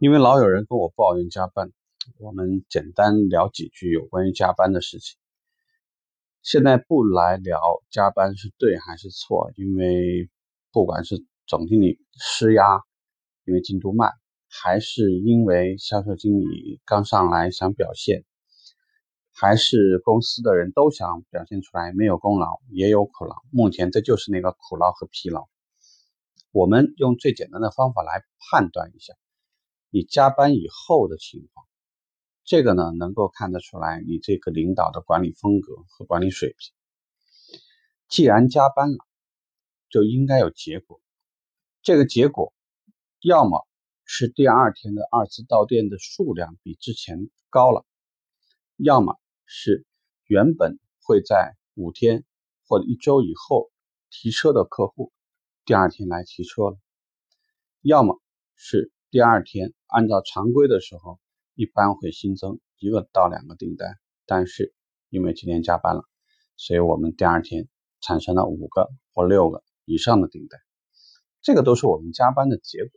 因为老有人跟我抱怨加班，我们简单聊几句有关于加班的事情。现在不来聊加班是对还是错，因为不管是总经理施压，因为进度慢，还是因为销售经理刚上来想表现，还是公司的人都想表现出来，没有功劳也有苦劳。目前这就是那个苦劳和疲劳。我们用最简单的方法来判断一下。你加班以后的情况，这个呢能够看得出来你这个领导的管理风格和管理水平。既然加班了，就应该有结果。这个结果，要么是第二天的二次到店的数量比之前高了，要么是原本会在五天或者一周以后提车的客户，第二天来提车了，要么是。第二天，按照常规的时候，一般会新增一个到两个订单，但是因为今天加班了，所以我们第二天产生了五个或六个以上的订单。这个都是我们加班的结果。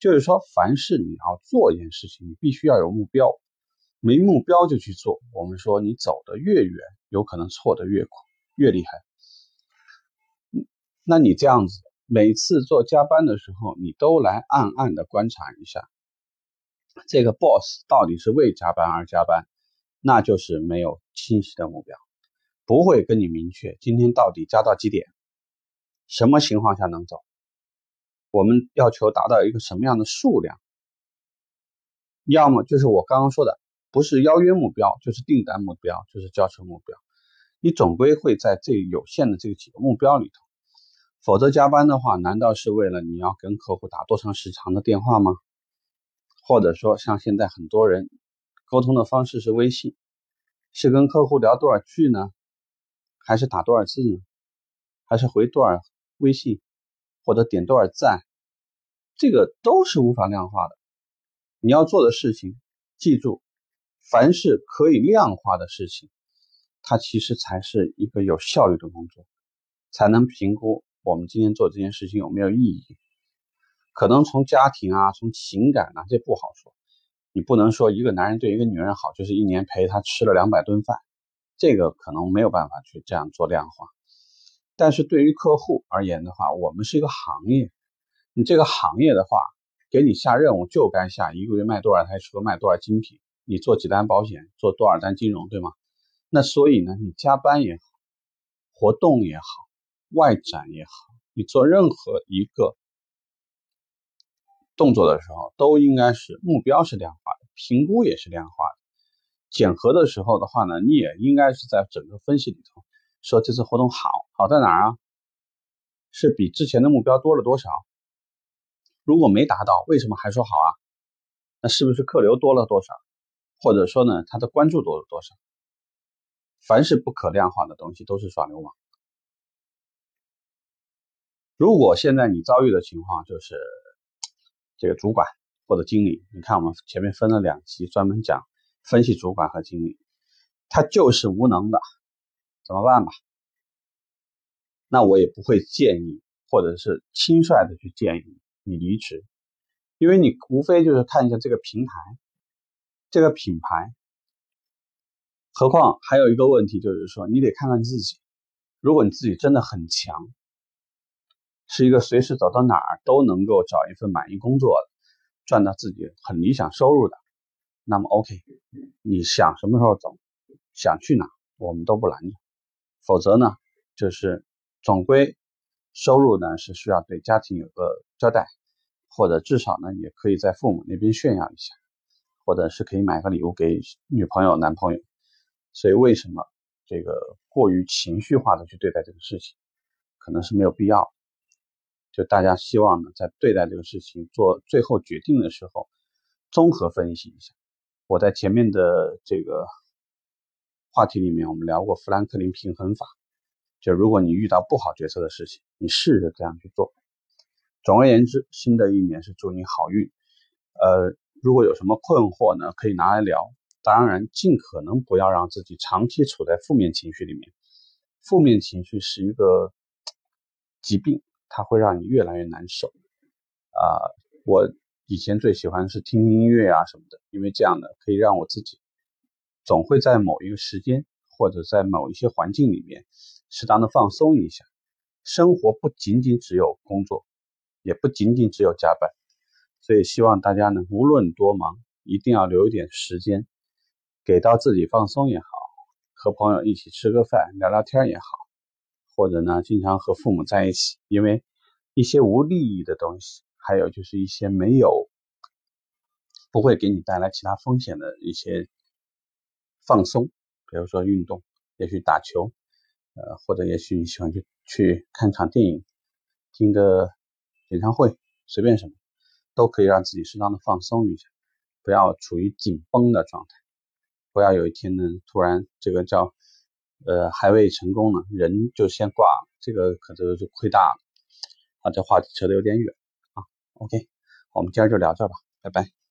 就是说，凡是你要做一件事情，你必须要有目标，没目标就去做。我们说，你走得越远，有可能错得越快，越厉害。那你这样子。每次做加班的时候，你都来暗暗的观察一下，这个 boss 到底是为加班而加班，那就是没有清晰的目标，不会跟你明确今天到底加到几点，什么情况下能走，我们要求达到一个什么样的数量，要么就是我刚刚说的，不是邀约目标，就是订单目标，就是交车目标，你总归会在这有限的这几个目标里头。否则加班的话，难道是为了你要跟客户打多长时长的电话吗？或者说，像现在很多人沟通的方式是微信，是跟客户聊多少句呢？还是打多少字呢？还是回多少微信，或者点多少赞？这个都是无法量化的。你要做的事情，记住，凡是可以量化的事情，它其实才是一个有效率的工作，才能评估。我们今天做这件事情有没有意义？可能从家庭啊，从情感啊，这不好说。你不能说一个男人对一个女人好，就是一年陪她吃了两百顿饭，这个可能没有办法去这样做量化。但是对于客户而言的话，我们是一个行业，你这个行业的话，给你下任务就该下一个月卖多少台车，卖多少精品，你做几单保险，做多少单金融，对吗？那所以呢，你加班也好，活动也好。外展也好，你做任何一个动作的时候，都应该是目标是量化的，评估也是量化的。检核的时候的话呢，你也应该是在整个分析里头说这次活动好，好在哪儿啊？是比之前的目标多了多少？如果没达到，为什么还说好啊？那是不是客流多了多少？或者说呢，他的关注多了多少？凡是不可量化的东西，都是耍流氓。如果现在你遭遇的情况就是这个主管或者经理，你看我们前面分了两期专门讲分析主管和经理，他就是无能的，怎么办吧？那我也不会建议或者是轻率的去建议你离职，因为你无非就是看一下这个平台、这个品牌，何况还有一个问题就是说，你得看看自己，如果你自己真的很强。是一个随时走到哪儿都能够找一份满意工作的，赚到自己很理想收入的，那么 OK，你想什么时候走，想去哪，我们都不拦着。否则呢，就是总归收入呢是需要对家庭有个交代，或者至少呢也可以在父母那边炫耀一下，或者是可以买个礼物给女朋友、男朋友。所以为什么这个过于情绪化的去对待这个事情，可能是没有必要。就大家希望呢，在对待这个事情做最后决定的时候，综合分析一下。我在前面的这个话题里面，我们聊过富兰克林平衡法。就如果你遇到不好决策的事情，你试着这样去做。总而言之，新的一年是祝你好运。呃，如果有什么困惑呢，可以拿来聊。当然，尽可能不要让自己长期处在负面情绪里面。负面情绪是一个 疾病。它会让你越来越难受，啊，我以前最喜欢是听音乐啊什么的，因为这样呢可以让我自己总会在某一个时间或者在某一些环境里面适当的放松一下。生活不仅仅只有工作，也不仅仅只有加班，所以希望大家呢，无论多忙，一定要留一点时间给到自己放松也好，和朋友一起吃个饭聊聊天也好，或者呢，经常和父母在一起，因为一些无利益的东西，还有就是一些没有不会给你带来其他风险的一些放松，比如说运动，也许打球。呃，或者也许你喜欢去去看场电影，听个演唱会，随便什么，都可以让自己适当的放松一下，不要处于紧绷的状态，不要有一天呢，突然这个叫呃还未成功呢，人就先挂，这个可能就亏大了。啊，这话扯得有点远啊。OK，我们今天就聊这吧，拜拜。